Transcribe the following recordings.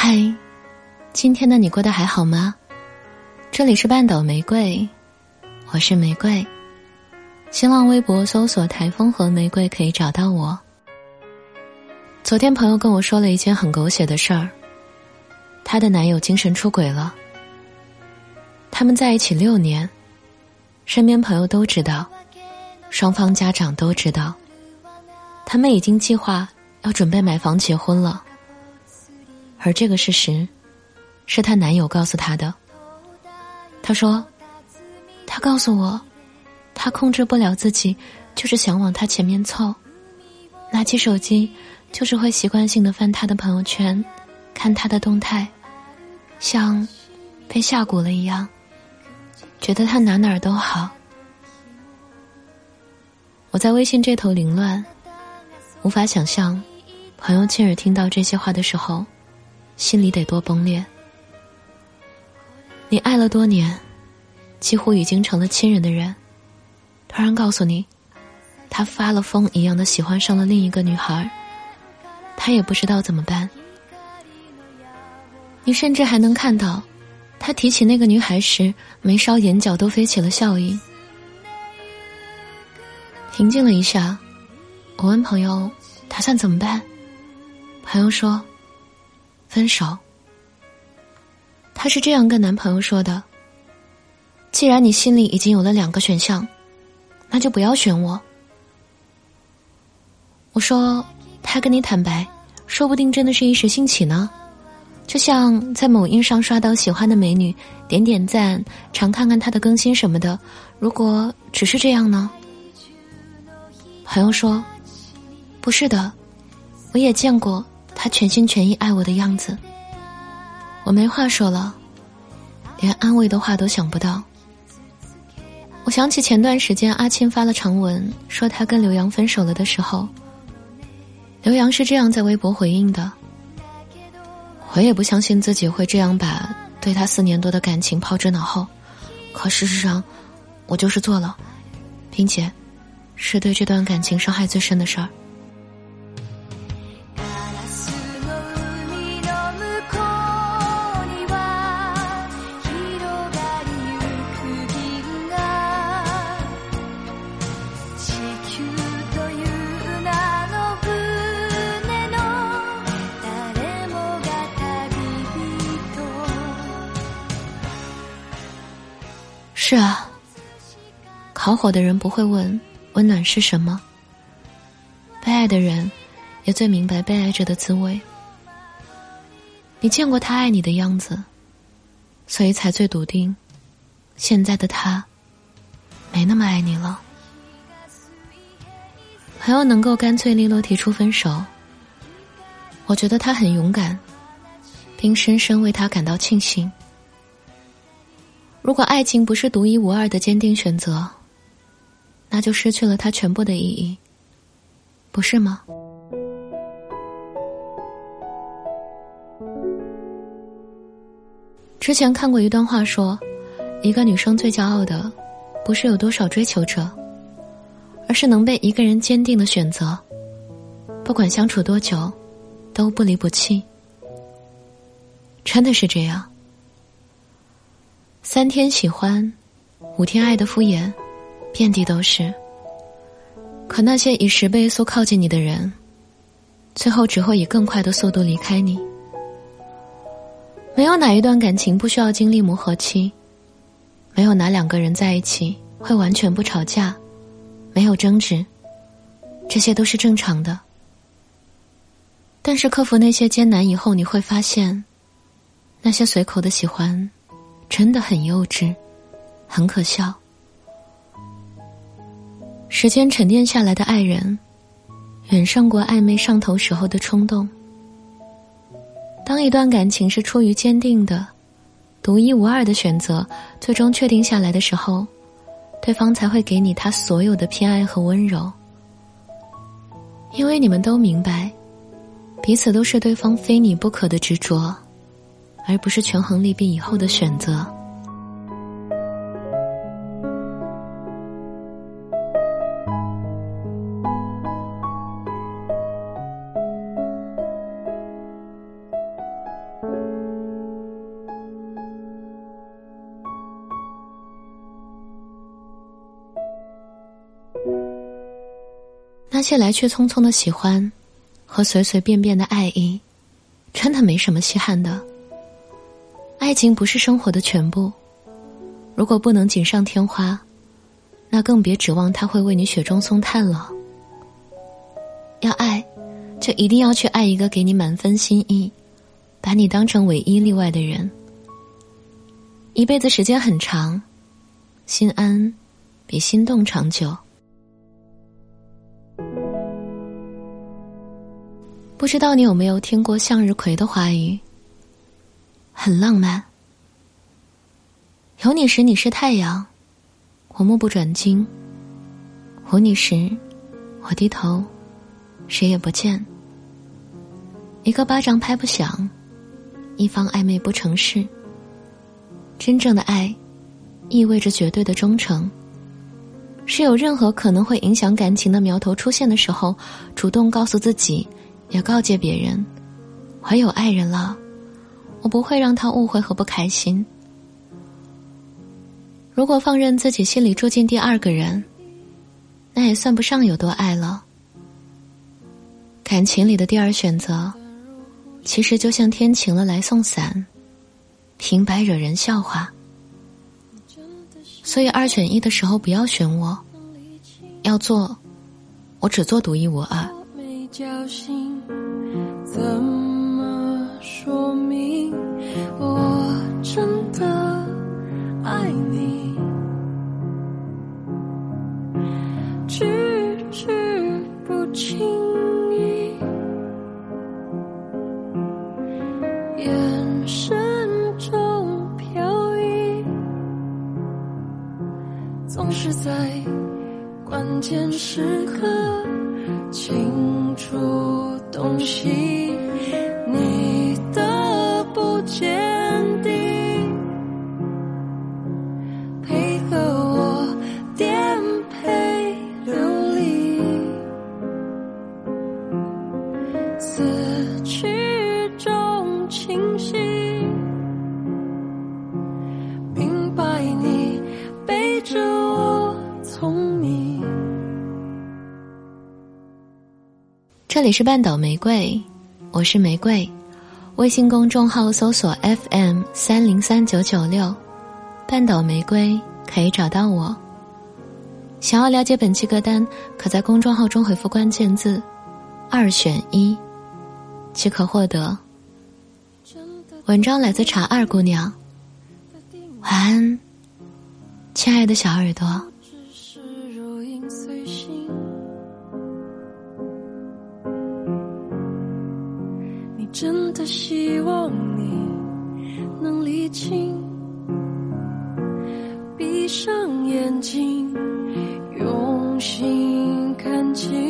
嗨，今天的你过得还好吗？这里是半岛玫瑰，我是玫瑰。新浪微博搜索“台风和玫瑰”可以找到我。昨天朋友跟我说了一件很狗血的事儿，她的男友精神出轨了。他们在一起六年，身边朋友都知道，双方家长都知道，他们已经计划要准备买房结婚了。而这个事实，是她男友告诉她的。他说：“他告诉我，他控制不了自己，就是想往他前面凑，拿起手机，就是会习惯性的翻他的朋友圈，看他的动态，像被下蛊了一样，觉得他哪哪儿都好。”我在微信这头凌乱，无法想象，朋友亲耳听到这些话的时候。心里得多崩裂！你爱了多年，几乎已经成了亲人的人，突然告诉你，他发了疯一样的喜欢上了另一个女孩，他也不知道怎么办。你甚至还能看到，他提起那个女孩时，眉梢眼角都飞起了笑意。平静了一下，我问朋友：“打算怎么办？”朋友说。分手。她是这样跟男朋友说的：“既然你心里已经有了两个选项，那就不要选我。”我说：“他跟你坦白，说不定真的是一时兴起呢。就像在某音上刷到喜欢的美女，点点赞，常看看她的更新什么的。如果只是这样呢？”朋友说：“不是的，我也见过。”他全心全意爱我的样子，我没话说了，连安慰的话都想不到。我想起前段时间阿青发了长文说他跟刘洋分手了的时候，刘洋是这样在微博回应的：“我也不相信自己会这样把对他四年多的感情抛之脑后，可事实上，我就是做了，并且是对这段感情伤害最深的事儿。”是啊，烤火的人不会问温暖是什么。被爱的人，也最明白被爱着的滋味。你见过他爱你的样子，所以才最笃定，现在的他，没那么爱你了。朋友能够干脆利落提出分手，我觉得他很勇敢，并深深为他感到庆幸。如果爱情不是独一无二的坚定选择，那就失去了它全部的意义，不是吗？之前看过一段话，说，一个女生最骄傲的，不是有多少追求者，而是能被一个人坚定的选择，不管相处多久，都不离不弃。真的是这样。三天喜欢，五天爱的敷衍，遍地都是。可那些以十倍速靠近你的人，最后只会以更快的速度离开你。没有哪一段感情不需要经历磨合期，没有哪两个人在一起会完全不吵架，没有争执，这些都是正常的。但是克服那些艰难以后，你会发现，那些随口的喜欢。真的很幼稚，很可笑。时间沉淀下来的爱人，远胜过暧昧上头时候的冲动。当一段感情是出于坚定的、独一无二的选择，最终确定下来的时候，对方才会给你他所有的偏爱和温柔。因为你们都明白，彼此都是对方非你不可的执着。而不是权衡利弊以后的选择。那些来去匆匆的喜欢和随随便便的爱意真的没什么稀罕的。爱情不是生活的全部，如果不能锦上添花，那更别指望他会为你雪中送炭了。要爱，就一定要去爱一个给你满分心意，把你当成唯一例外的人。一辈子时间很长，心安比心动长久。不知道你有没有听过向日葵的花语？很浪漫。有你时你是太阳，我目不转睛；无你时，我低头，谁也不见。一个巴掌拍不响，一方暧昧不成事。真正的爱，意味着绝对的忠诚。是有任何可能会影响感情的苗头出现的时候，主动告诉自己。也告诫别人，我有爱人了，我不会让他误会和不开心。如果放任自己心里住进第二个人，那也算不上有多爱了。感情里的第二选择，其实就像天晴了来送伞，平白惹人笑话。所以二选一的时候不要选我，要做，我只做独一无二。说明我真的爱你？句句不轻易，眼神中飘逸，总是在关键时刻清楚。东西，这里是半岛玫瑰，我是玫瑰。微信公众号搜索 FM 三零三九九六，半岛玫瑰可以找到我。想要了解本期歌单，可在公众号中回复关键字“二选一”，即可获得。文章来自茶二姑娘，晚安，亲爱的小耳朵。希望你能理清，闭上眼睛，用心看清，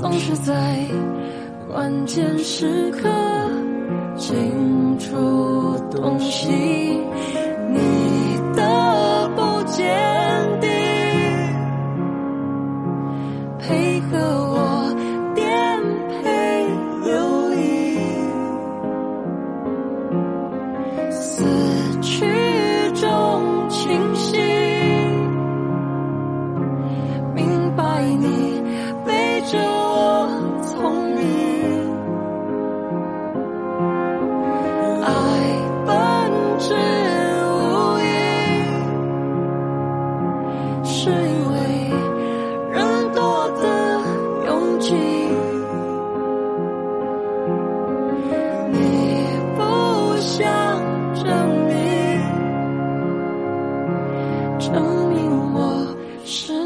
总是在关键时刻清楚东西，你的不解证明我是。